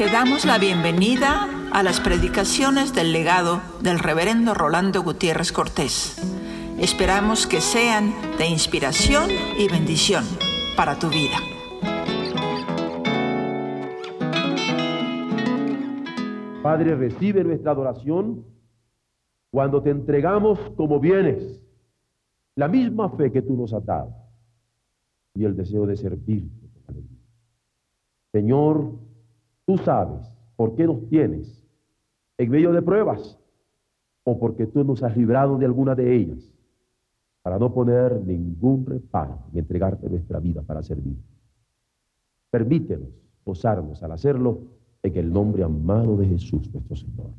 Te damos la bienvenida a las predicaciones del legado del reverendo Rolando Gutiérrez Cortés. Esperamos que sean de inspiración y bendición para tu vida. Padre, recibe nuestra adoración cuando te entregamos como bienes la misma fe que tú nos has dado y el deseo de servirte. Señor, tú sabes por qué nos tienes en medio de pruebas o porque tú nos has librado de alguna de ellas para no poner ningún reparo y entregarte nuestra vida para servir. Permítenos posarnos al hacerlo en el nombre amado de Jesús nuestro Señor.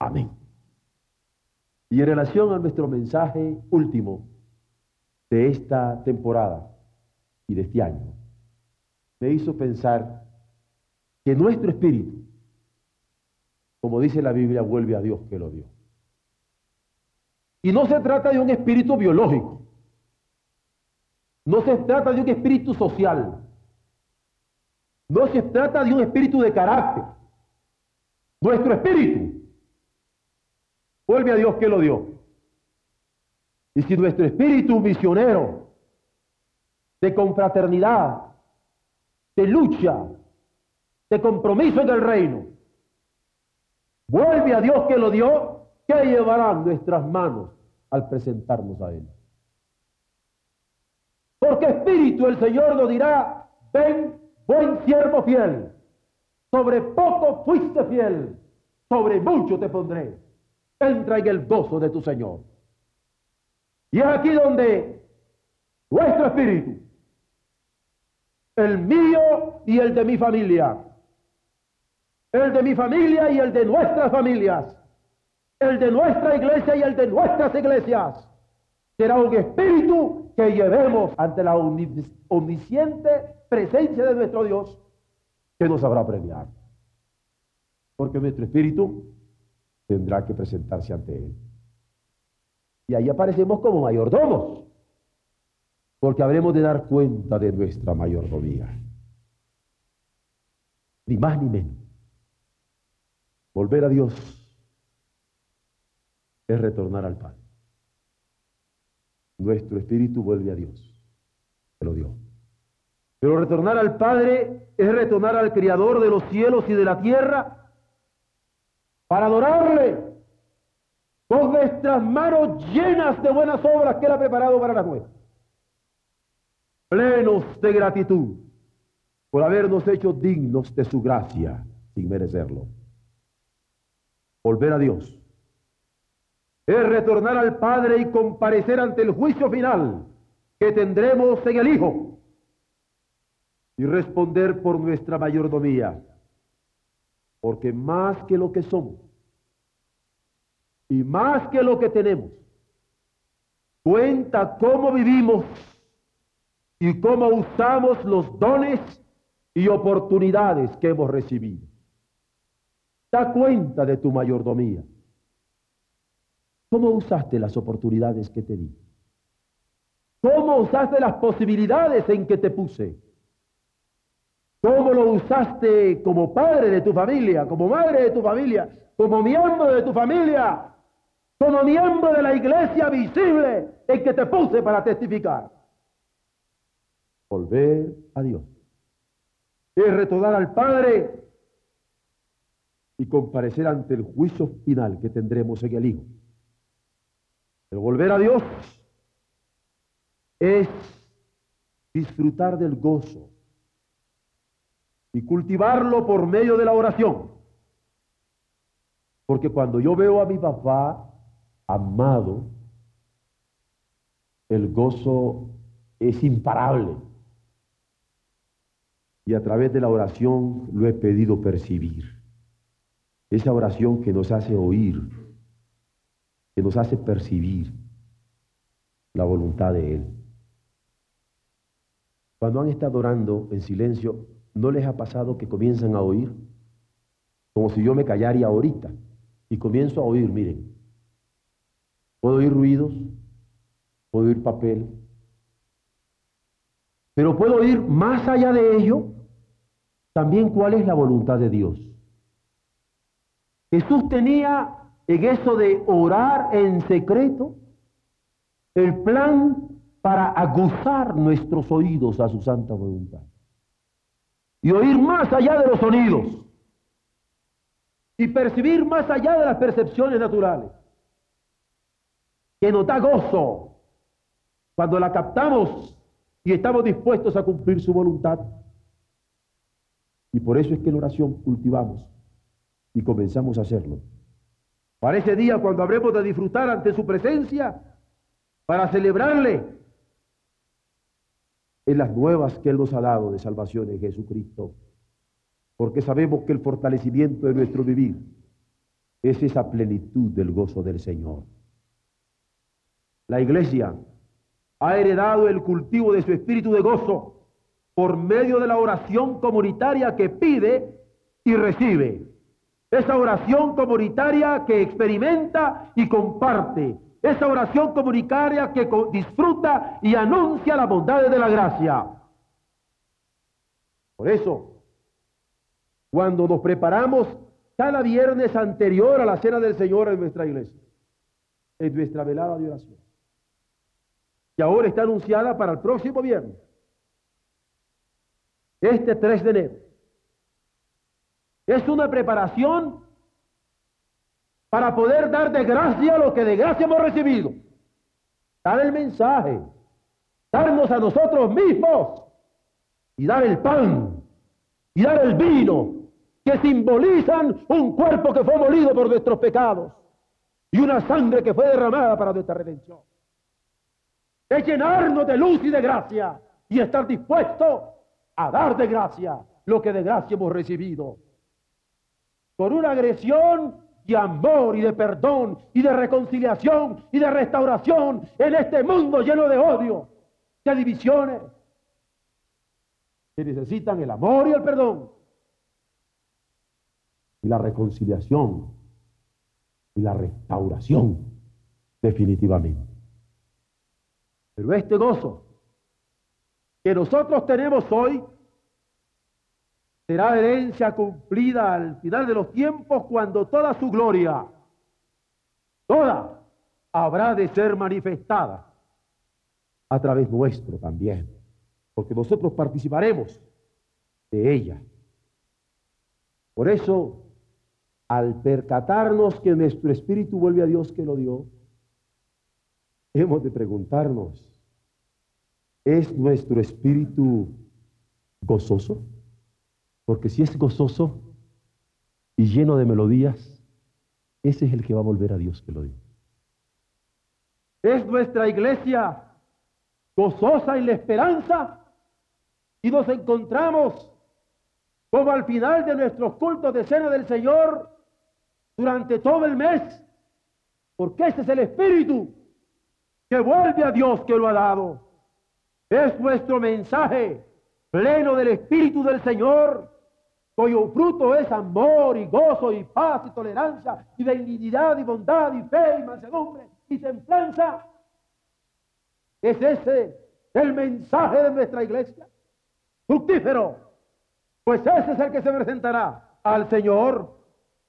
Amén. Y en relación a nuestro mensaje último de esta temporada y de este año, me hizo pensar nuestro espíritu, como dice la Biblia, vuelve a Dios que lo dio. Y no se trata de un espíritu biológico, no se trata de un espíritu social, no se trata de un espíritu de carácter. Nuestro espíritu vuelve a Dios que lo dio. Y si nuestro espíritu misionero de confraternidad, de lucha, de compromiso en el reino, vuelve a Dios que lo dio, ¿qué llevarán nuestras manos al presentarnos a Él? Porque espíritu el Señor nos dirá, ven, buen siervo fiel, sobre poco fuiste fiel, sobre mucho te pondré. Entra en el gozo de tu Señor. Y es aquí donde nuestro espíritu, el mío y el de mi familia, el de mi familia y el de nuestras familias, el de nuestra iglesia y el de nuestras iglesias, será un espíritu que llevemos ante la omnisciente presencia de nuestro Dios, que nos habrá premiar. Porque nuestro espíritu tendrá que presentarse ante Él. Y ahí aparecemos como mayordomos, porque habremos de dar cuenta de nuestra mayordomía. Ni más ni menos. Volver a Dios es retornar al Padre. Nuestro espíritu vuelve a Dios. Se lo dio. Pero retornar al Padre es retornar al Creador de los cielos y de la tierra para adorarle con nuestras manos llenas de buenas obras que Él ha preparado para la nuestras. Plenos de gratitud por habernos hecho dignos de su gracia sin merecerlo. Volver a Dios es retornar al Padre y comparecer ante el juicio final que tendremos en el Hijo y responder por nuestra mayordomía. Porque más que lo que somos, y más que lo que tenemos, cuenta cómo vivimos y cómo usamos los dones y oportunidades que hemos recibido. Da cuenta de tu mayordomía. ¿Cómo usaste las oportunidades que te di? ¿Cómo usaste las posibilidades en que te puse? ¿Cómo lo usaste como padre de tu familia, como madre de tu familia, como miembro de tu familia? como miembro de la iglesia visible en que te puse para testificar. Volver a Dios. Es retornar al Padre y comparecer ante el juicio final que tendremos en el Hijo. El volver a Dios es disfrutar del gozo y cultivarlo por medio de la oración. Porque cuando yo veo a mi papá amado, el gozo es imparable. Y a través de la oración lo he pedido percibir. Esa oración que nos hace oír, que nos hace percibir la voluntad de Él. Cuando han estado orando en silencio, ¿no les ha pasado que comienzan a oír? Como si yo me callaría ahorita y comienzo a oír, miren, Puedo oír ruidos, puedo oír papel, pero puedo oír más allá de ello también cuál es la voluntad de Dios. Jesús tenía en eso de orar en secreto el plan para aguzar nuestros oídos a su santa voluntad y oír más allá de los sonidos y percibir más allá de las percepciones naturales, que nos da gozo cuando la captamos y estamos dispuestos a cumplir su voluntad. Y por eso es que en oración cultivamos y comenzamos a hacerlo. Para ese día cuando habremos de disfrutar ante su presencia, para celebrarle en las nuevas que Él nos ha dado de salvación en Jesucristo. Porque sabemos que el fortalecimiento de nuestro vivir es esa plenitud del gozo del Señor. La iglesia ha heredado el cultivo de su espíritu de gozo por medio de la oración comunitaria que pide y recibe. Esa oración comunitaria que experimenta y comparte. Esa oración comunitaria que disfruta y anuncia la bondad de la gracia. Por eso, cuando nos preparamos cada viernes anterior a la cena del Señor en nuestra iglesia, en nuestra velada de oración, que ahora está anunciada para el próximo viernes, este 3 de enero, es una preparación para poder dar de gracia lo que de gracia hemos recibido. Dar el mensaje, darnos a nosotros mismos y dar el pan y dar el vino que simbolizan un cuerpo que fue molido por nuestros pecados y una sangre que fue derramada para nuestra redención. Es llenarnos de luz y de gracia y estar dispuesto a dar de gracia lo que de gracia hemos recibido por una agresión de amor y de perdón y de reconciliación y de restauración en este mundo lleno de odio, de divisiones, que necesitan el amor y el perdón y la reconciliación y la restauración definitivamente. Pero este gozo que nosotros tenemos hoy será herencia cumplida al final de los tiempos cuando toda su gloria, toda, habrá de ser manifestada a través nuestro también, porque nosotros participaremos de ella. Por eso, al percatarnos que nuestro espíritu vuelve a Dios que lo dio, hemos de preguntarnos, ¿es nuestro espíritu gozoso? Porque si es gozoso y lleno de melodías, ese es el que va a volver a Dios que lo dio. Es nuestra iglesia gozosa en la esperanza y nos encontramos como al final de nuestros cultos de cena del Señor durante todo el mes, porque ese es el espíritu que vuelve a Dios que lo ha dado. Es nuestro mensaje pleno del espíritu del Señor cuyo fruto es amor y gozo y paz y tolerancia y benignidad y bondad y fe y mansedumbre y templanza. Es ese el mensaje de nuestra iglesia. Fructífero. Pues ese es el que se presentará al Señor.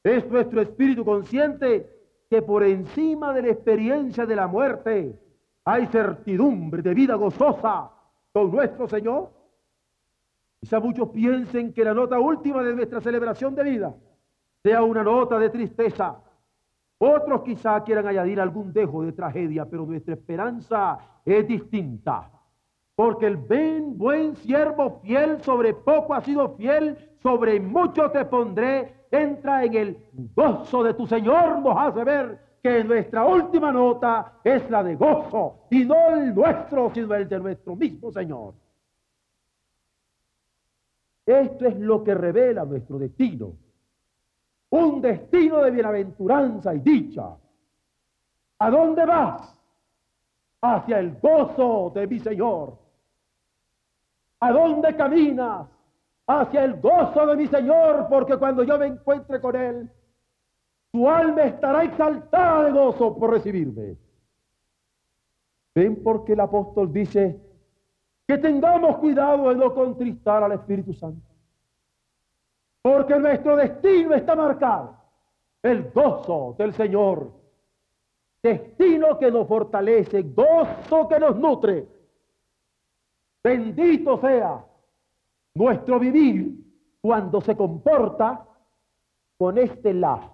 Es nuestro espíritu consciente que por encima de la experiencia de la muerte hay certidumbre de vida gozosa con nuestro Señor. Quizá muchos piensen que la nota última de nuestra celebración de vida sea una nota de tristeza. Otros quizá quieran añadir algún dejo de tragedia, pero nuestra esperanza es distinta. Porque el buen siervo fiel, sobre poco ha sido fiel, sobre mucho te pondré, entra en el gozo de tu Señor, nos hace ver que nuestra última nota es la de gozo, y no el nuestro, sino el de nuestro mismo Señor. Esto es lo que revela nuestro destino. Un destino de bienaventuranza y dicha. ¿A dónde vas? Hacia el gozo de mi Señor. ¿A dónde caminas? Hacia el gozo de mi Señor, porque cuando yo me encuentre con Él, tu alma estará exaltada de gozo por recibirme. ¿Ven por qué el apóstol dice, que tengamos cuidado de no contristar al Espíritu Santo. Porque nuestro destino está marcado el gozo del Señor, destino que nos fortalece, gozo que nos nutre. Bendito sea nuestro vivir cuando se comporta con este la.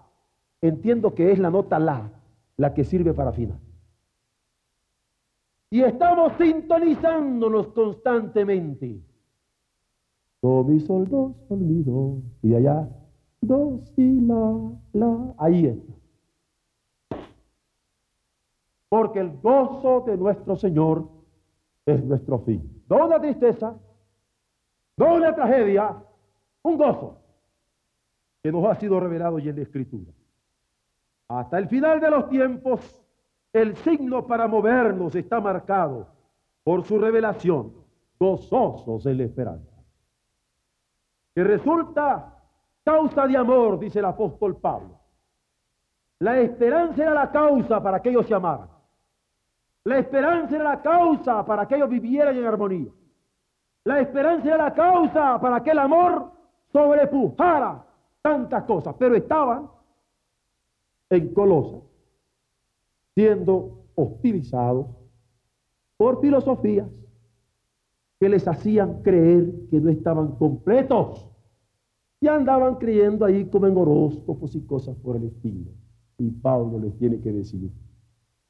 Entiendo que es la nota la la que sirve para afinar. Y estamos sintonizándonos constantemente. Do, mi, sol, do, sol, do. Y allá, do, si, la, la. Ahí está. Porque el gozo de nuestro Señor es nuestro fin. No una tristeza, no una tragedia, un gozo que nos ha sido revelado ya en la Escritura. Hasta el final de los tiempos, el signo para movernos está marcado por su revelación, gozosos en la esperanza. Que resulta causa de amor, dice el apóstol Pablo. La esperanza era la causa para que ellos se amaran. La esperanza era la causa para que ellos vivieran en armonía. La esperanza era la causa para que el amor sobrepujara tantas cosas, pero estaban en Colosa siendo hostilizados por filosofías que les hacían creer que no estaban completos y andaban creyendo ahí como en horóscopos y cosas por el estilo. Y Pablo les tiene que decir,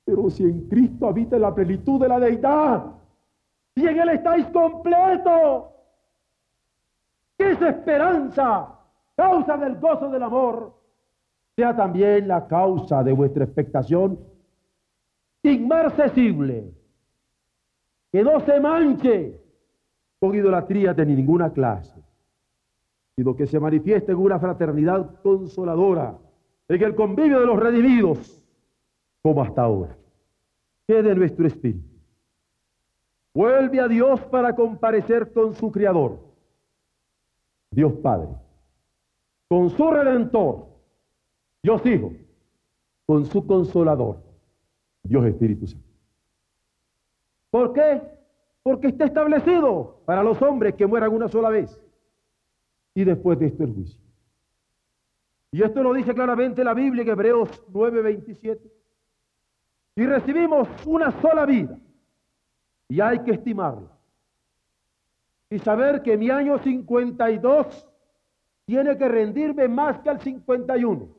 pero si en Cristo habita la plenitud de la deidad, y en Él estáis completos, que esa esperanza, causa del gozo del amor, sea también la causa de vuestra expectación inmarcesible, que no se manche con idolatría de ninguna clase, sino que se manifieste en una fraternidad consoladora, en el convivio de los redimidos, como hasta ahora. de nuestro espíritu. Vuelve a Dios para comparecer con su Creador, Dios Padre, con su Redentor, Dios Hijo, con su Consolador, Dios Espíritu Santo. ¿Por qué? Porque está establecido para los hombres que mueran una sola vez. Y después de esto el juicio. Y esto lo dice claramente la Biblia en Hebreos 9:27. Y recibimos una sola vida. Y hay que estimarla. Y saber que mi año 52 tiene que rendirme más que el 51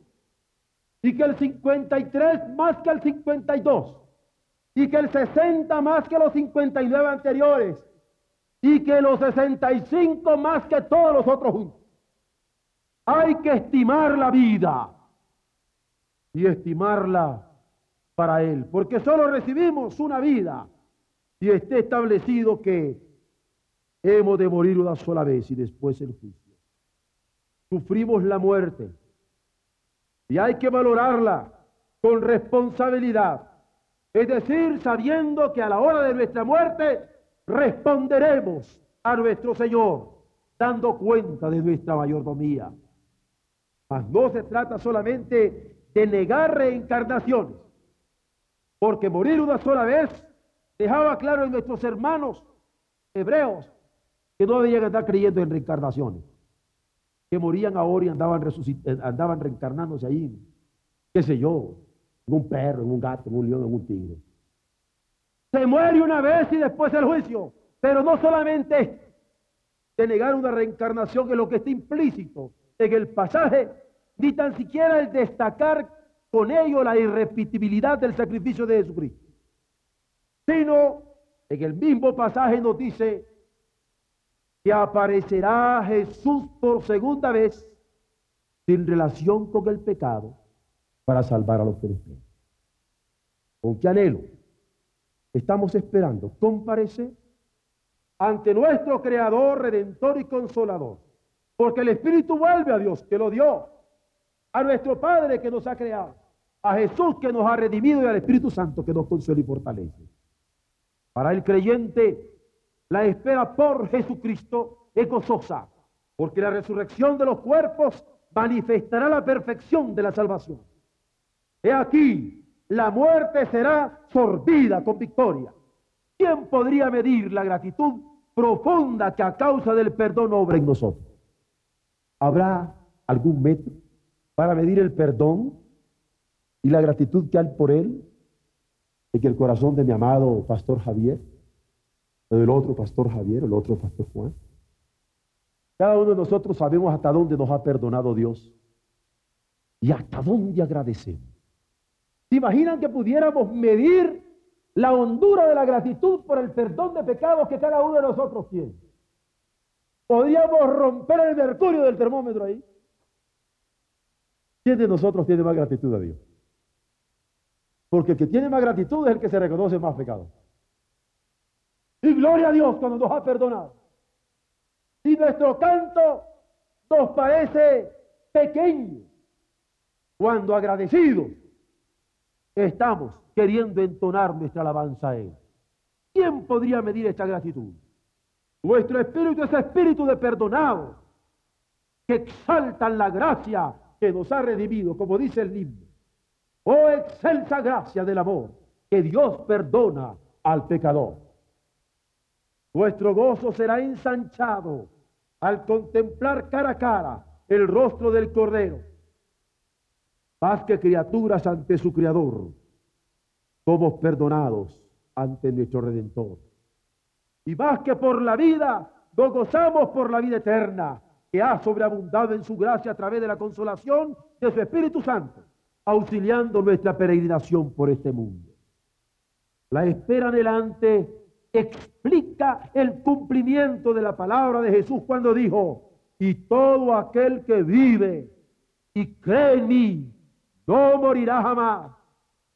y que el 53 más que el 52, y que el 60 más que los 59 anteriores, y que los 65 más que todos los otros juntos. Hay que estimar la vida y estimarla para Él, porque solo recibimos una vida y esté establecido que hemos de morir una sola vez y después el juicio. Sufrimos la muerte y hay que valorarla con responsabilidad. Es decir, sabiendo que a la hora de nuestra muerte responderemos a nuestro Señor, dando cuenta de nuestra mayordomía. Mas no se trata solamente de negar reencarnaciones, porque morir una sola vez dejaba claro en nuestros hermanos hebreos que no debían estar creyendo en reencarnaciones que morían ahora y andaban, eh, andaban reencarnándose ahí, qué sé yo, en un perro, en un gato, en un león, en un tigre. Se muere una vez y después el juicio, pero no solamente de negar una reencarnación, es lo que está implícito en el pasaje, ni tan siquiera el destacar con ello la irrepetibilidad del sacrificio de Jesucristo, sino en el mismo pasaje nos dice que aparecerá Jesús por segunda vez sin relación con el pecado para salvar a los que ¿Con qué anhelo? Estamos esperando comparecer ante nuestro Creador, Redentor y Consolador. Porque el Espíritu vuelve a Dios que lo dio, a nuestro Padre que nos ha creado, a Jesús que nos ha redimido y al Espíritu Santo que nos consuela y fortalece. Para el creyente la espera por Jesucristo es gozosa, porque la resurrección de los cuerpos manifestará la perfección de la salvación. He aquí, la muerte será sorbida con victoria. ¿Quién podría medir la gratitud profunda que a causa del perdón obra en nosotros? ¿Habrá algún metro para medir el perdón y la gratitud que hay por él en el corazón de mi amado pastor Javier, o del otro pastor Javier, el otro pastor Juan. Cada uno de nosotros sabemos hasta dónde nos ha perdonado Dios y hasta dónde agradecemos. ¿Se imaginan que pudiéramos medir la hondura de la gratitud por el perdón de pecados que cada uno de nosotros tiene? Podríamos romper el mercurio del termómetro ahí. ¿Quién de nosotros tiene más gratitud a Dios? Porque el que tiene más gratitud es el que se reconoce más pecado. Y gloria a Dios cuando nos ha perdonado. Si nuestro canto nos parece pequeño, cuando agradecidos estamos queriendo entonar nuestra alabanza a Él. ¿Quién podría medir esta gratitud? Nuestro espíritu es espíritu de perdonado, que exaltan la gracia que nos ha redimido, como dice el himno. Oh excelsa gracia del amor, que Dios perdona al pecador. Nuestro gozo será ensanchado al contemplar cara a cara el rostro del Cordero. Más que criaturas ante su Creador, somos perdonados ante nuestro Redentor. Y más que por la vida, gozamos por la vida eterna, que ha sobreabundado en su gracia a través de la consolación de su Espíritu Santo, auxiliando nuestra peregrinación por este mundo. La espera adelante explica el cumplimiento de la palabra de Jesús cuando dijo, y todo aquel que vive y cree en mí, no morirá jamás,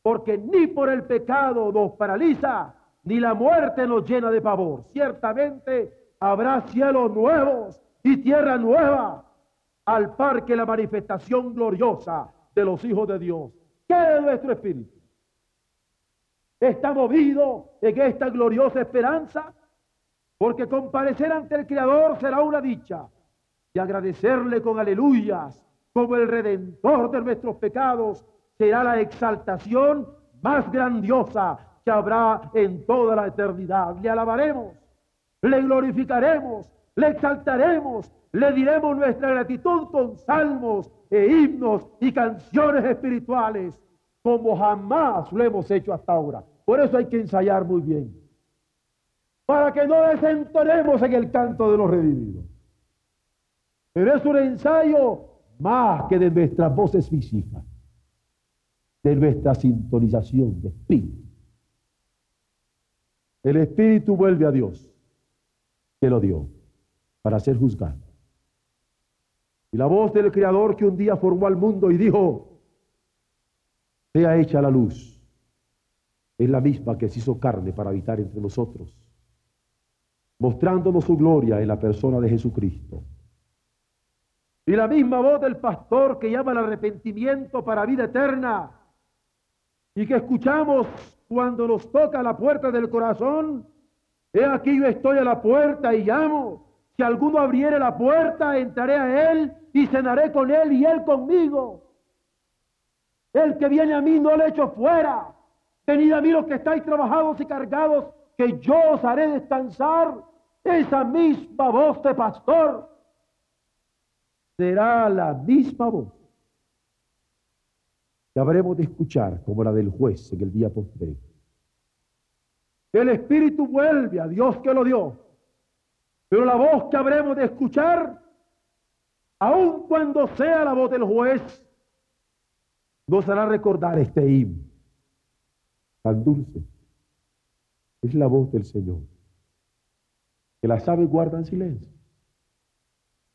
porque ni por el pecado nos paraliza, ni la muerte nos llena de pavor. Ciertamente habrá cielos nuevos y tierra nueva al par que la manifestación gloriosa de los hijos de Dios. ¿Qué es nuestro espíritu? Está movido en esta gloriosa esperanza, porque comparecer ante el Creador será una dicha, y agradecerle con aleluyas como el redentor de nuestros pecados será la exaltación más grandiosa que habrá en toda la eternidad. Le alabaremos, le glorificaremos, le exaltaremos, le diremos nuestra gratitud con salmos e himnos y canciones espirituales como jamás lo hemos hecho hasta ahora. Por eso hay que ensayar muy bien. Para que no desentonemos en el canto de los redimidos. Pero es un ensayo más que de nuestras voces físicas, de nuestra sintonización de espíritu. El espíritu vuelve a Dios, que lo dio, para ser juzgado. Y la voz del Creador que un día formó al mundo y dijo, sea hecha la luz es la misma que se hizo carne para habitar entre nosotros, mostrándonos su gloria en la persona de Jesucristo. Y la misma voz del pastor que llama al arrepentimiento para vida eterna y que escuchamos cuando nos toca la puerta del corazón, he aquí yo estoy a la puerta y llamo. Si alguno abriere la puerta, entraré a él y cenaré con él y él conmigo. El que viene a mí no le echo fuera. Venid a mí los que estáis trabajados y cargados, que yo os haré descansar. Esa misma voz de pastor será la misma voz que habremos de escuchar como la del juez en el día posterior. El Espíritu vuelve a Dios que lo dio, pero la voz que habremos de escuchar, aun cuando sea la voz del juez, nos hará recordar este himno tan dulce. Es la voz del Señor, que las aves guardan silencio.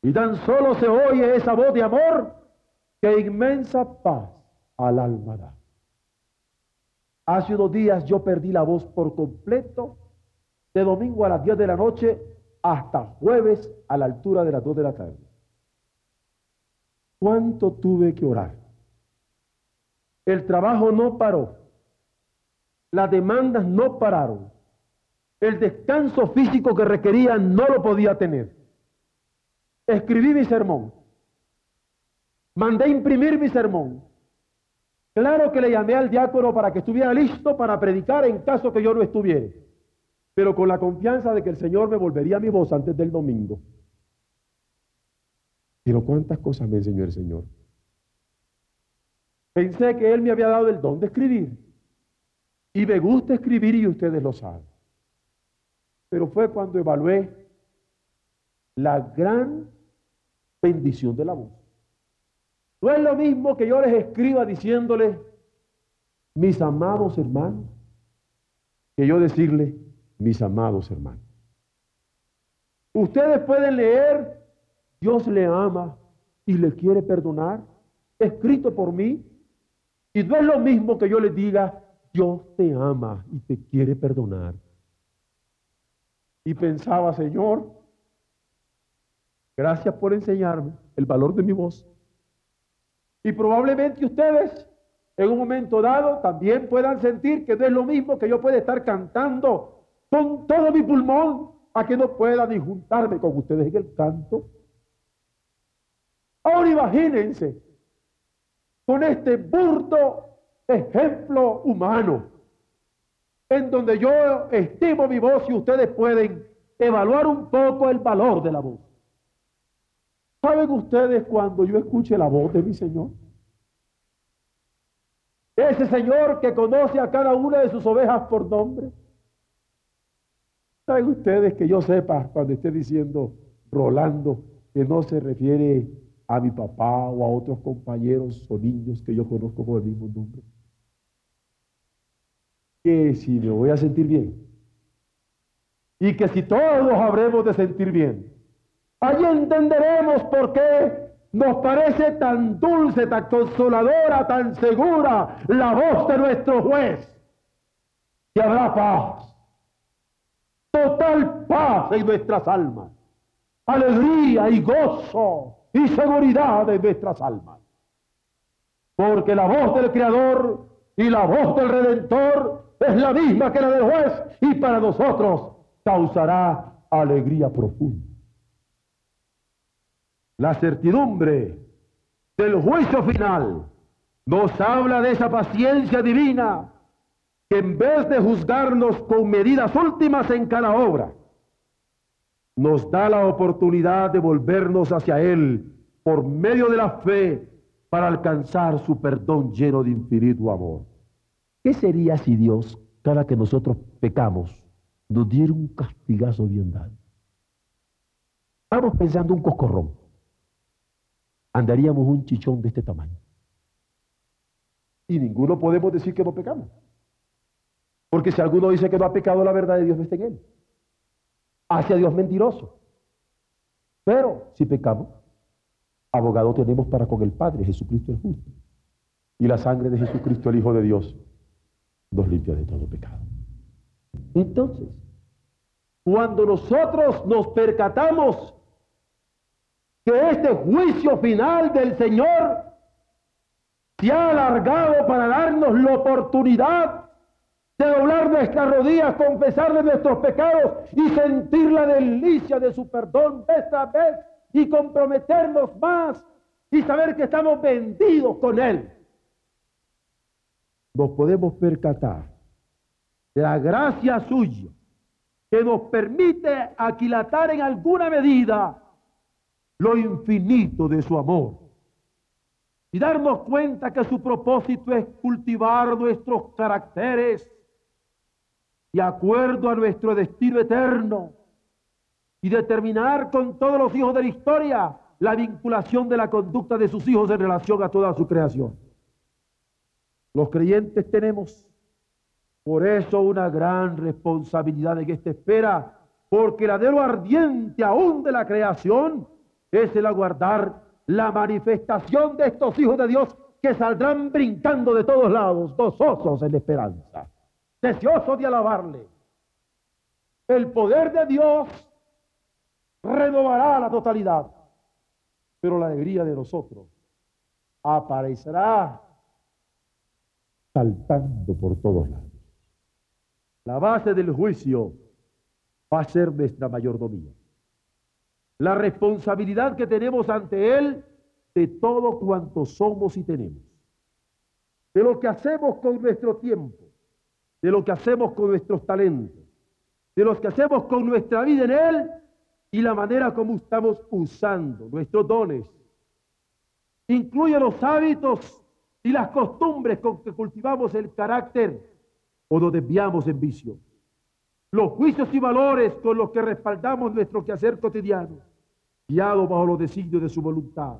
Y tan solo se oye esa voz de amor que inmensa paz al alma da. Hace unos días yo perdí la voz por completo, de domingo a las 10 de la noche hasta jueves a la altura de las 2 de la tarde. ¿Cuánto tuve que orar? El trabajo no paró. Las demandas no pararon. El descanso físico que requería no lo podía tener. Escribí mi sermón. Mandé imprimir mi sermón. Claro que le llamé al diácono para que estuviera listo para predicar en caso que yo no estuviera, pero con la confianza de que el Señor me volvería mi voz antes del domingo. Pero cuántas cosas me enseñó el Señor. Pensé que Él me había dado el don de escribir. Y me gusta escribir y ustedes lo saben. Pero fue cuando evalué la gran bendición de la voz. No es lo mismo que yo les escriba diciéndoles, mis amados hermanos, que yo decirle, mis amados hermanos. Ustedes pueden leer, Dios le ama y le quiere perdonar, escrito por mí, y no es lo mismo que yo les diga, Dios te ama y te quiere perdonar. Y pensaba, Señor, gracias por enseñarme el valor de mi voz. Y probablemente ustedes en un momento dado también puedan sentir que no es lo mismo que yo pueda estar cantando con todo mi pulmón a que no pueda ni juntarme con ustedes en el canto. Ahora imagínense con este burdo ejemplo humano, en donde yo estimo mi voz y ustedes pueden evaluar un poco el valor de la voz. ¿Saben ustedes cuando yo escuche la voz de mi Señor? Ese Señor que conoce a cada una de sus ovejas por nombre. ¿Saben ustedes que yo sepa cuando esté diciendo Rolando que no se refiere a mi papá o a otros compañeros o niños que yo conozco por el mismo nombre? Que si me voy a sentir bien y que si todos habremos de sentir bien, allí entenderemos por qué nos parece tan dulce, tan consoladora, tan segura la voz de nuestro juez. Y habrá paz, total paz en nuestras almas, alegría y gozo y seguridad en nuestras almas. Porque la voz del Creador y la voz del Redentor es la misma que la del juez y para nosotros causará alegría profunda. La certidumbre del juicio final nos habla de esa paciencia divina que en vez de juzgarnos con medidas últimas en cada obra, nos da la oportunidad de volvernos hacia Él por medio de la fe para alcanzar su perdón lleno de infinito amor. ¿Qué sería si Dios, cada que nosotros pecamos, nos diera un castigazo bien dado? Estamos pensando un coscorrón. Andaríamos un chichón de este tamaño. Y ninguno podemos decir que no pecamos. Porque si alguno dice que no ha pecado, la verdad de Dios no está en él. Hace a Dios mentiroso. Pero si pecamos, abogado tenemos para con el Padre, Jesucristo el justo. Y la sangre de Jesucristo, el Hijo de Dios, nos limpia de todo pecado. Entonces, cuando nosotros nos percatamos que este juicio final del Señor se ha alargado para darnos la oportunidad de doblar nuestras rodillas, confesarle nuestros pecados y sentir la delicia de su perdón esta vez y comprometernos más y saber que estamos vendidos con Él nos podemos percatar de la gracia suya que nos permite aquilatar en alguna medida lo infinito de su amor y darnos cuenta que su propósito es cultivar nuestros caracteres de acuerdo a nuestro destino eterno y determinar con todos los hijos de la historia la vinculación de la conducta de sus hijos en relación a toda su creación. Los creyentes tenemos por eso una gran responsabilidad en esta espera, porque el anhelo ardiente aún de la creación es el aguardar la manifestación de estos hijos de Dios que saldrán brincando de todos lados, gozosos en esperanza, deseosos de alabarle. El poder de Dios renovará la totalidad, pero la alegría de nosotros aparecerá saltando por todos lados. La base del juicio va a ser nuestra mayordomía. La responsabilidad que tenemos ante Él de todo cuanto somos y tenemos. De lo que hacemos con nuestro tiempo, de lo que hacemos con nuestros talentos, de lo que hacemos con nuestra vida en Él y la manera como estamos usando nuestros dones. Incluye los hábitos y las costumbres con que cultivamos el carácter o nos desviamos en vicio. Los juicios y valores con los que respaldamos nuestro quehacer cotidiano, guiado bajo los designios de su voluntad.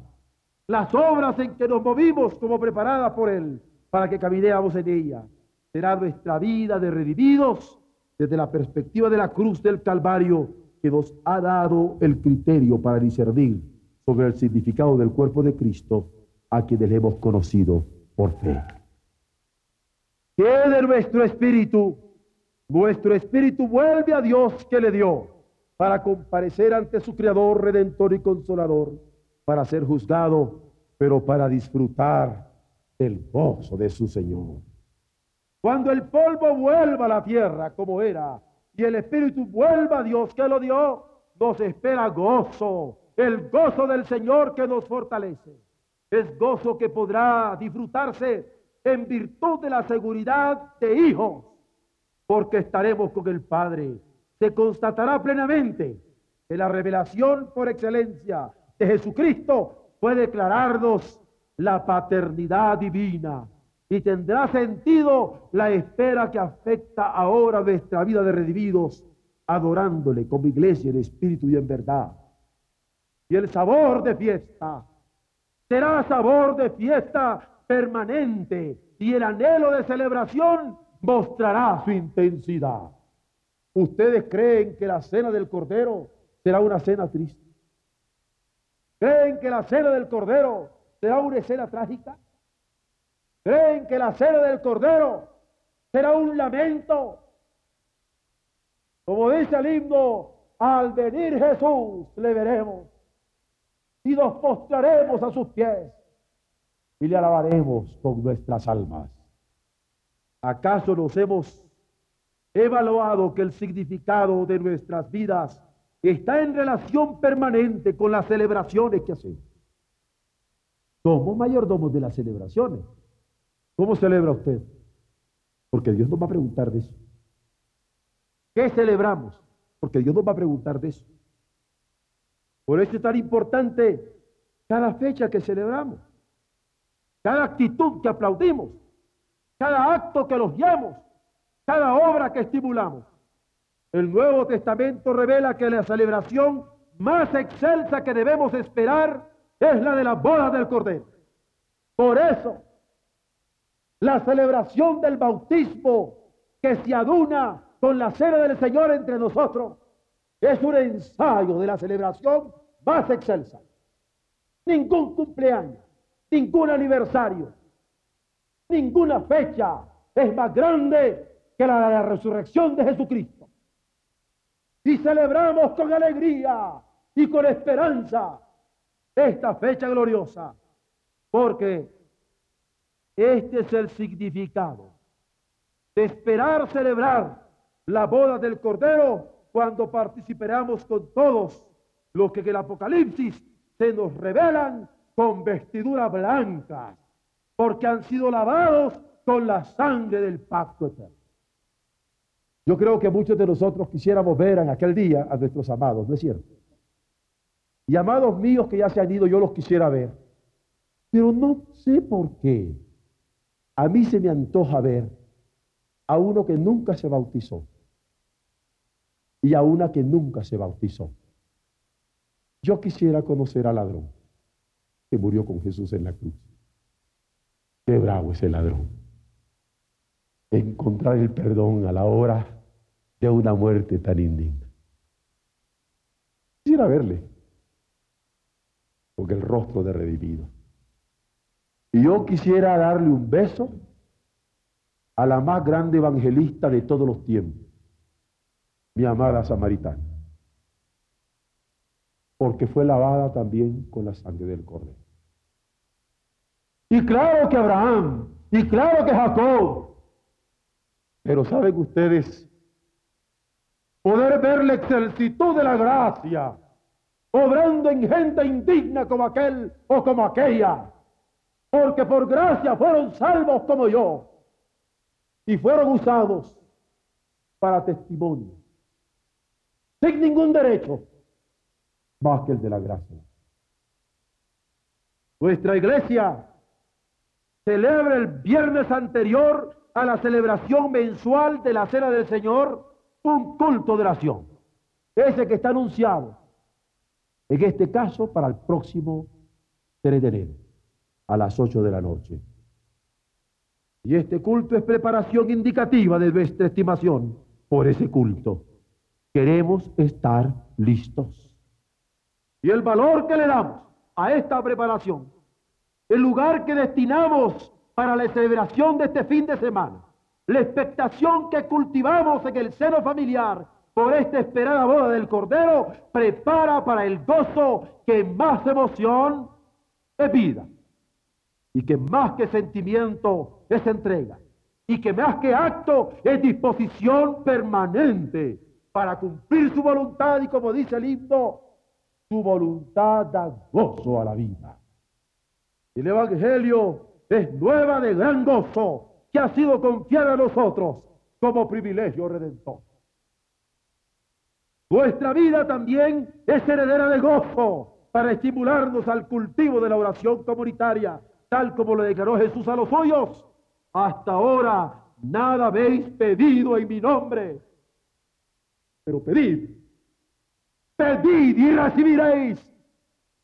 Las obras en que nos movimos como preparadas por Él para que caminemos en ella. Será nuestra vida de redimidos desde la perspectiva de la cruz del Calvario que nos ha dado el criterio para discernir sobre el significado del cuerpo de Cristo a quienes hemos conocido por fe. Que de nuestro espíritu, nuestro espíritu vuelve a Dios que le dio para comparecer ante su Creador, Redentor y Consolador, para ser juzgado, pero para disfrutar del gozo de su Señor. Cuando el polvo vuelva a la tierra como era y el Espíritu vuelva a Dios que lo dio, nos espera gozo, el gozo del Señor que nos fortalece. Es gozo que podrá disfrutarse en virtud de la seguridad de hijos, porque estaremos con el Padre. Se constatará plenamente que la revelación por excelencia de Jesucristo fue declararnos la paternidad divina y tendrá sentido la espera que afecta ahora nuestra vida de redimidos, adorándole como iglesia en espíritu y en verdad. Y el sabor de fiesta será sabor de fiesta permanente y el anhelo de celebración mostrará su intensidad. ¿Ustedes creen que la cena del Cordero será una cena triste? ¿Creen que la cena del Cordero será una escena trágica? ¿Creen que la cena del Cordero será un lamento? Como dice el himno, al venir Jesús le veremos y nos postraremos a sus pies y le alabaremos con nuestras almas. ¿Acaso nos hemos evaluado que el significado de nuestras vidas está en relación permanente con las celebraciones que hacemos? Somos mayordomos de las celebraciones. ¿Cómo celebra usted? Porque Dios nos va a preguntar de eso. ¿Qué celebramos? Porque Dios nos va a preguntar de eso. Por eso es tan importante cada fecha que celebramos, cada actitud que aplaudimos, cada acto que elogiamos, cada obra que estimulamos. El Nuevo Testamento revela que la celebración más excelsa que debemos esperar es la de la boda del Cordero. Por eso, la celebración del bautismo que se aduna con la cena del Señor entre nosotros es un ensayo de la celebración más excelsa. Ningún cumpleaños, ningún aniversario, ninguna fecha es más grande que la de la resurrección de Jesucristo. Y celebramos con alegría y con esperanza esta fecha gloriosa, porque este es el significado de esperar celebrar la boda del Cordero cuando participaremos con todos los que en el Apocalipsis se nos revelan con vestidura blanca, porque han sido lavados con la sangre del pacto eterno. Yo creo que muchos de nosotros quisiéramos ver en aquel día a nuestros amados, ¿no es cierto? Y amados míos que ya se han ido, yo los quisiera ver. Pero no sé por qué. A mí se me antoja ver a uno que nunca se bautizó y a una que nunca se bautizó. Yo quisiera conocer al ladrón que murió con Jesús en la cruz. Qué bravo ese ladrón. Encontrar el perdón a la hora de una muerte tan indigna. Quisiera verle, porque el rostro de redimido. Y yo quisiera darle un beso a la más grande evangelista de todos los tiempos, mi amada samaritana, porque fue lavada también con la sangre del cordero. Y claro que Abraham, y claro que Jacob, pero saben ustedes, poder ver la excelsitud de la gracia, obrando en gente indigna como aquel o como aquella, porque por gracia fueron salvos como yo y fueron usados para testimonio, sin ningún derecho más que el de la gracia. Nuestra iglesia celebra el viernes anterior a la celebración mensual de la Cena del Señor un culto de oración. Ese que está anunciado, en este caso, para el próximo 3 de enero, a las 8 de la noche. Y este culto es preparación indicativa de nuestra estimación por ese culto. Queremos estar listos. Y el valor que le damos a esta preparación, el lugar que destinamos para la celebración de este fin de semana, la expectación que cultivamos en el seno familiar por esta esperada boda del Cordero, prepara para el gozo que más emoción es vida y que más que sentimiento es entrega y que más que acto es disposición permanente para cumplir su voluntad y como dice el himno, su voluntad da gozo a la vida. El Evangelio es nueva de gran gozo que ha sido confiada a nosotros como privilegio redentor. Nuestra vida también es heredera de gozo para estimularnos al cultivo de la oración comunitaria tal como lo declaró Jesús a los suyos. Hasta ahora nada habéis pedido en mi nombre. Pero pedid, pedid y recibiréis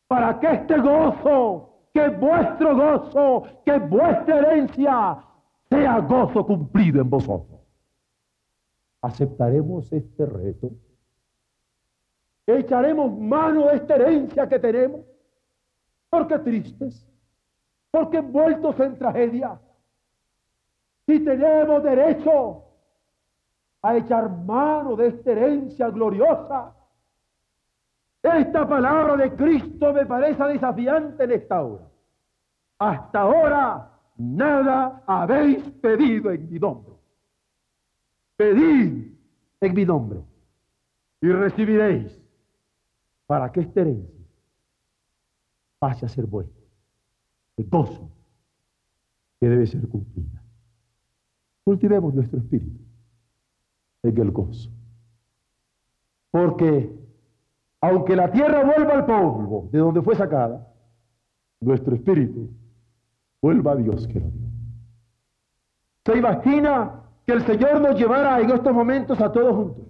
para que este gozo, que vuestro gozo, que vuestra herencia, sea gozo cumplido en vosotros. ¿Aceptaremos este reto? ¿Echaremos mano de esta herencia que tenemos? Porque tristes porque envueltos en tragedia. Si tenemos derecho a echar mano de esta herencia gloriosa, esta palabra de Cristo me parece desafiante en esta hora. Hasta ahora nada habéis pedido en mi nombre. Pedid en mi nombre y recibiréis para que esta herencia pase a ser vuestra de gozo que debe ser cumplida. Cultivemos nuestro espíritu en el gozo. Porque aunque la tierra vuelva al polvo de donde fue sacada, nuestro espíritu vuelva a Dios que lo dio. ¿Se imagina que el Señor nos llevara en estos momentos a todos juntos?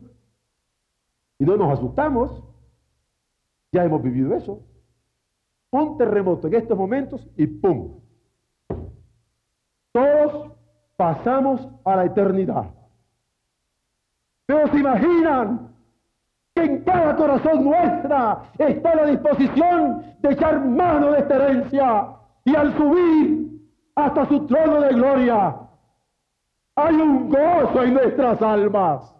Y no nos asustamos. Ya hemos vivido eso un terremoto en estos momentos y ¡pum! Todos pasamos a la eternidad. Pero se imaginan que en cada corazón nuestra está la disposición de echar mano de esta herencia y al subir hasta su trono de gloria hay un gozo en nuestras almas.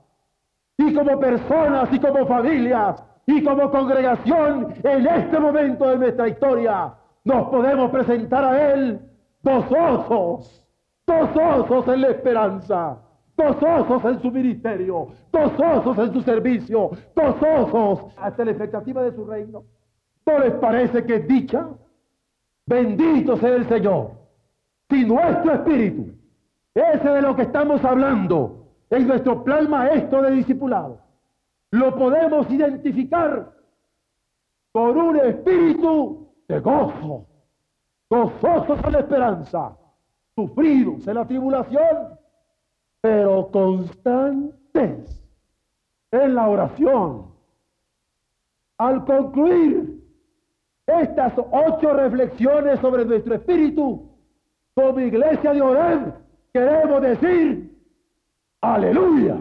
Y como personas y como familias y como congregación en este momento de nuestra historia nos podemos presentar a Él gozosos, gozosos en la esperanza, gozosos en su ministerio, gozosos en su servicio, gozosos hasta la expectativa de su reino. ¿No les parece que es dicha? Bendito sea el Señor. Si nuestro espíritu, ese de lo que estamos hablando, es nuestro plan maestro de discipulado, lo podemos identificar por un espíritu de gozo, gozosos en la esperanza, sufridos en la tribulación, pero constantes en la oración. Al concluir estas ocho reflexiones sobre nuestro espíritu, como iglesia de Oreb, queremos decir, aleluya,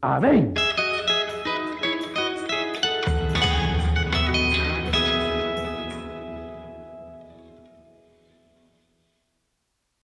amén.